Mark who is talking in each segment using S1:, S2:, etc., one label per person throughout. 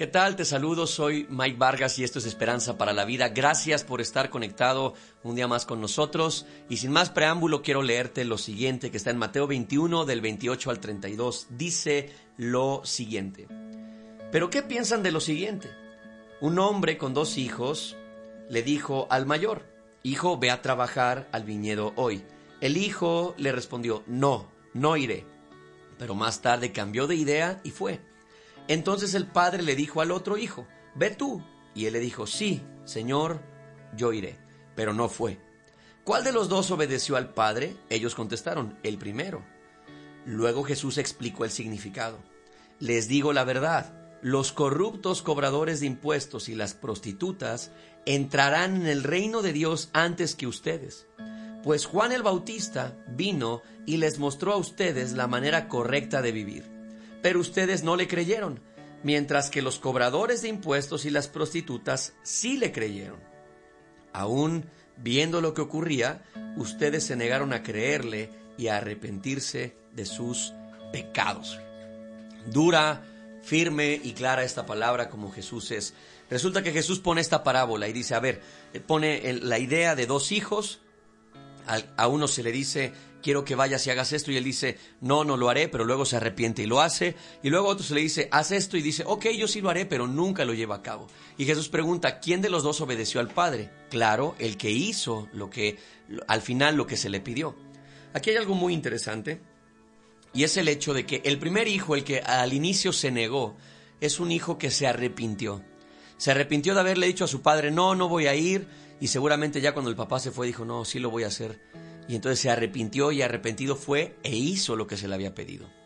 S1: ¿Qué tal? Te saludo, soy Mike Vargas y esto es Esperanza para la Vida. Gracias por estar conectado un día más con nosotros. Y sin más preámbulo, quiero leerte lo siguiente que está en Mateo 21 del 28 al 32. Dice lo siguiente. Pero ¿qué piensan de lo siguiente? Un hombre con dos hijos le dijo al mayor, Hijo, ve a trabajar al viñedo hoy. El hijo le respondió, No, no iré. Pero más tarde cambió de idea y fue. Entonces el padre le dijo al otro hijo, Ve tú. Y él le dijo, Sí, Señor, yo iré. Pero no fue. ¿Cuál de los dos obedeció al padre? Ellos contestaron, el primero. Luego Jesús explicó el significado. Les digo la verdad, los corruptos cobradores de impuestos y las prostitutas entrarán en el reino de Dios antes que ustedes. Pues Juan el Bautista vino y les mostró a ustedes la manera correcta de vivir. Pero ustedes no le creyeron, mientras que los cobradores de impuestos y las prostitutas sí le creyeron. Aún viendo lo que ocurría, ustedes se negaron a creerle y a arrepentirse de sus pecados. Dura, firme y clara esta palabra como Jesús es. Resulta que Jesús pone esta parábola y dice, a ver, pone la idea de dos hijos, a uno se le dice, quiero que vayas y hagas esto, y él dice, no, no lo haré, pero luego se arrepiente y lo hace, y luego otro se le dice, haz esto, y dice, ok, yo sí lo haré, pero nunca lo lleva a cabo. Y Jesús pregunta, ¿quién de los dos obedeció al Padre? Claro, el que hizo lo que, al final lo que se le pidió. Aquí hay algo muy interesante, y es el hecho de que el primer hijo, el que al inicio se negó, es un hijo que se arrepintió. Se arrepintió de haberle dicho a su padre, no, no voy a ir, y seguramente ya cuando el papá se fue dijo, no, sí lo voy a hacer. Y entonces se arrepintió y arrepentido fue e hizo lo que se le había pedido.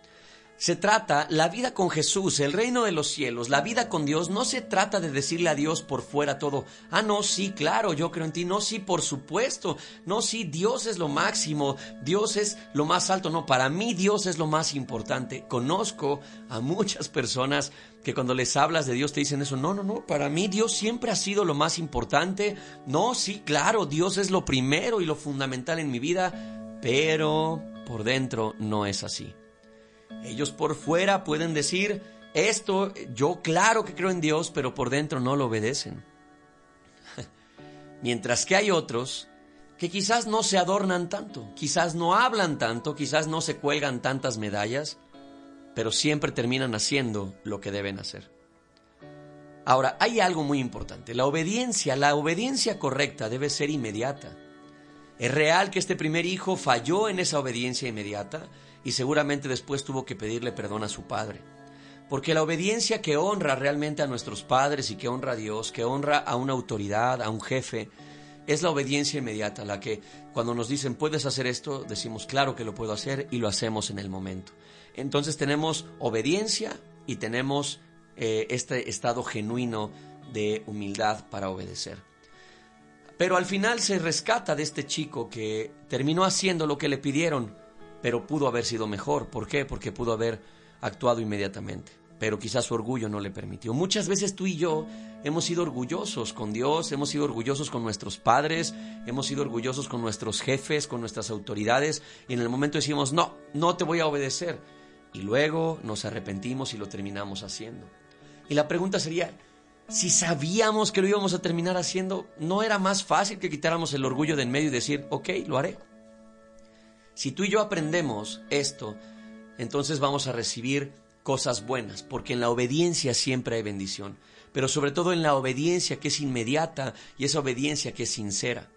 S1: Se trata, la vida con Jesús, el reino de los cielos, la vida con Dios, no se trata de decirle a Dios por fuera todo, ah, no, sí, claro, yo creo en ti, no, sí, por supuesto, no, sí, Dios es lo máximo, Dios es lo más alto, no, para mí Dios es lo más importante. Conozco a muchas personas que cuando les hablas de Dios te dicen eso, no, no, no, para mí Dios siempre ha sido lo más importante, no, sí, claro, Dios es lo primero y lo fundamental en mi vida, pero por dentro no es así. Ellos por fuera pueden decir, esto, yo claro que creo en Dios, pero por dentro no lo obedecen. Mientras que hay otros que quizás no se adornan tanto, quizás no hablan tanto, quizás no se cuelgan tantas medallas, pero siempre terminan haciendo lo que deben hacer. Ahora, hay algo muy importante. La obediencia, la obediencia correcta debe ser inmediata. Es real que este primer hijo falló en esa obediencia inmediata y seguramente después tuvo que pedirle perdón a su padre. Porque la obediencia que honra realmente a nuestros padres y que honra a Dios, que honra a una autoridad, a un jefe, es la obediencia inmediata, la que cuando nos dicen puedes hacer esto, decimos claro que lo puedo hacer y lo hacemos en el momento. Entonces tenemos obediencia y tenemos eh, este estado genuino de humildad para obedecer. Pero al final se rescata de este chico que terminó haciendo lo que le pidieron, pero pudo haber sido mejor. ¿Por qué? Porque pudo haber actuado inmediatamente, pero quizás su orgullo no le permitió. Muchas veces tú y yo hemos sido orgullosos con Dios, hemos sido orgullosos con nuestros padres, hemos sido orgullosos con nuestros jefes, con nuestras autoridades, y en el momento decimos, no, no te voy a obedecer. Y luego nos arrepentimos y lo terminamos haciendo. Y la pregunta sería, si sabíamos que lo íbamos a terminar haciendo, ¿no era más fácil que quitáramos el orgullo de en medio y decir, ok, lo haré? Si tú y yo aprendemos esto, entonces vamos a recibir cosas buenas, porque en la obediencia siempre hay bendición, pero sobre todo en la obediencia que es inmediata y esa obediencia que es sincera.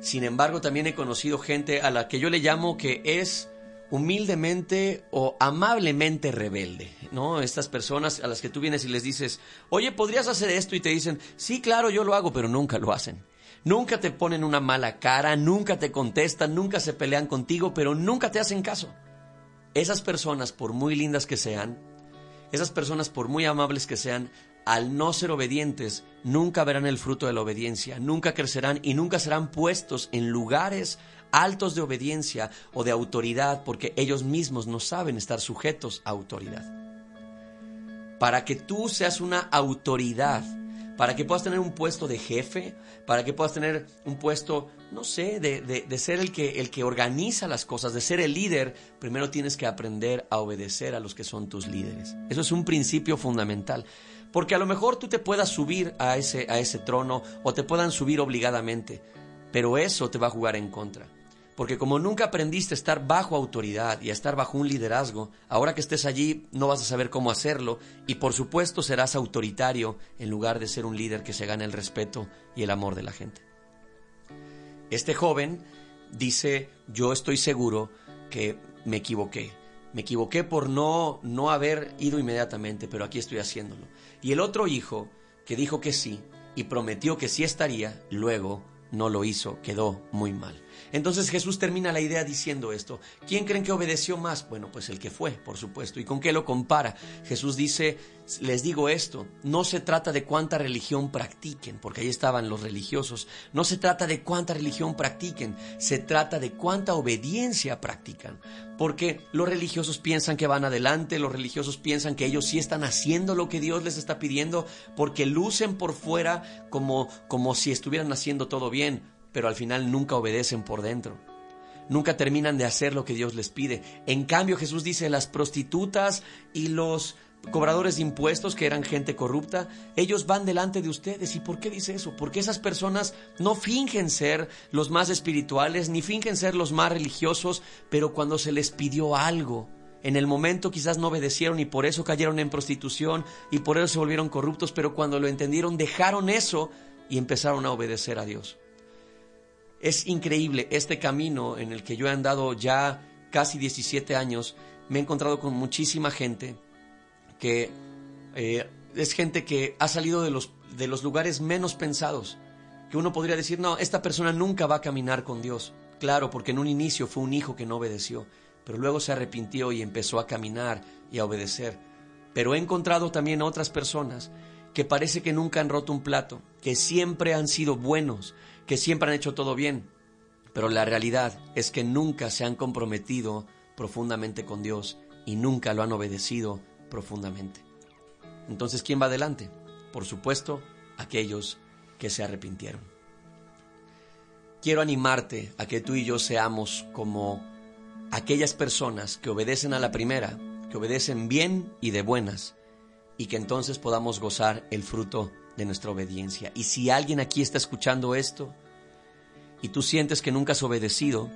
S1: Sin embargo, también he conocido gente a la que yo le llamo que es humildemente o amablemente rebelde, ¿no? Estas personas a las que tú vienes y les dices, oye, ¿podrías hacer esto? Y te dicen, sí, claro, yo lo hago, pero nunca lo hacen. Nunca te ponen una mala cara, nunca te contestan, nunca se pelean contigo, pero nunca te hacen caso. Esas personas, por muy lindas que sean, esas personas, por muy amables que sean, al no ser obedientes, nunca verán el fruto de la obediencia, nunca crecerán y nunca serán puestos en lugares altos de obediencia o de autoridad porque ellos mismos no saben estar sujetos a autoridad. Para que tú seas una autoridad para que puedas tener un puesto de jefe, para que puedas tener un puesto, no sé, de, de, ser el que, el que organiza las cosas, de ser el líder, primero tienes que aprender a obedecer a los que son tus líderes. Eso es un principio fundamental. Porque a lo mejor tú te puedas subir a ese, a ese trono o te puedan subir obligadamente, pero eso te va a jugar en contra. Porque como nunca aprendiste a estar bajo autoridad y a estar bajo un liderazgo, ahora que estés allí no vas a saber cómo hacerlo y por supuesto serás autoritario en lugar de ser un líder que se gane el respeto y el amor de la gente. Este joven dice, yo estoy seguro que me equivoqué. Me equivoqué por no, no haber ido inmediatamente, pero aquí estoy haciéndolo. Y el otro hijo, que dijo que sí y prometió que sí estaría, luego no lo hizo, quedó muy mal. Entonces Jesús termina la idea diciendo esto. ¿Quién creen que obedeció más? Bueno, pues el que fue, por supuesto. ¿Y con qué lo compara? Jesús dice, les digo esto, no se trata de cuánta religión practiquen, porque ahí estaban los religiosos. No se trata de cuánta religión practiquen, se trata de cuánta obediencia practican. Porque los religiosos piensan que van adelante, los religiosos piensan que ellos sí están haciendo lo que Dios les está pidiendo, porque lucen por fuera como, como si estuvieran haciendo todo bien pero al final nunca obedecen por dentro. Nunca terminan de hacer lo que Dios les pide. En cambio, Jesús dice, las prostitutas y los cobradores de impuestos, que eran gente corrupta, ellos van delante de ustedes. ¿Y por qué dice eso? Porque esas personas no fingen ser los más espirituales, ni fingen ser los más religiosos, pero cuando se les pidió algo, en el momento quizás no obedecieron y por eso cayeron en prostitución y por eso se volvieron corruptos, pero cuando lo entendieron dejaron eso y empezaron a obedecer a Dios. Es increíble este camino en el que yo he andado ya casi 17 años. Me he encontrado con muchísima gente que eh, es gente que ha salido de los, de los lugares menos pensados. Que uno podría decir, no, esta persona nunca va a caminar con Dios. Claro, porque en un inicio fue un hijo que no obedeció, pero luego se arrepintió y empezó a caminar y a obedecer. Pero he encontrado también otras personas que parece que nunca han roto un plato, que siempre han sido buenos, que siempre han hecho todo bien, pero la realidad es que nunca se han comprometido profundamente con Dios y nunca lo han obedecido profundamente. Entonces, ¿quién va adelante? Por supuesto, aquellos que se arrepintieron. Quiero animarte a que tú y yo seamos como aquellas personas que obedecen a la primera, que obedecen bien y de buenas, y que entonces podamos gozar el fruto de nuestra obediencia. Y si alguien aquí está escuchando esto y tú sientes que nunca has obedecido,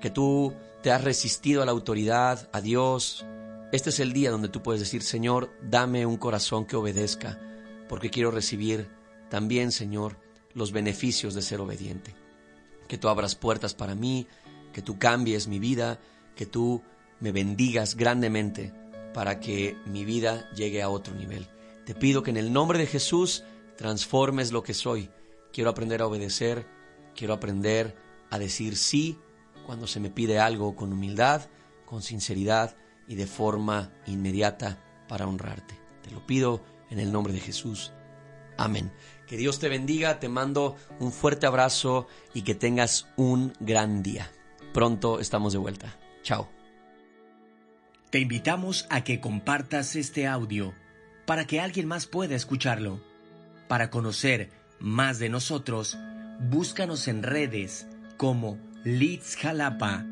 S1: que tú te has resistido a la autoridad, a Dios, este es el día donde tú puedes decir, Señor, dame un corazón que obedezca, porque quiero recibir también, Señor, los beneficios de ser obediente. Que tú abras puertas para mí, que tú cambies mi vida, que tú me bendigas grandemente para que mi vida llegue a otro nivel. Te pido que en el nombre de Jesús transformes lo que soy. Quiero aprender a obedecer, quiero aprender a decir sí cuando se me pide algo con humildad, con sinceridad y de forma inmediata para honrarte. Te lo pido en el nombre de Jesús. Amén. Que Dios te bendiga, te mando un fuerte abrazo y que tengas un gran día. Pronto estamos de vuelta. Chao.
S2: Te invitamos a que compartas este audio para que alguien más pueda escucharlo. Para conocer más de nosotros, búscanos en redes como Leeds Jalapa.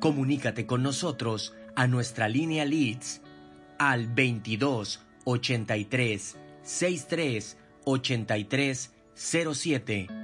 S2: Comunícate con nosotros a nuestra línea Leeds al 22 83 63 83 07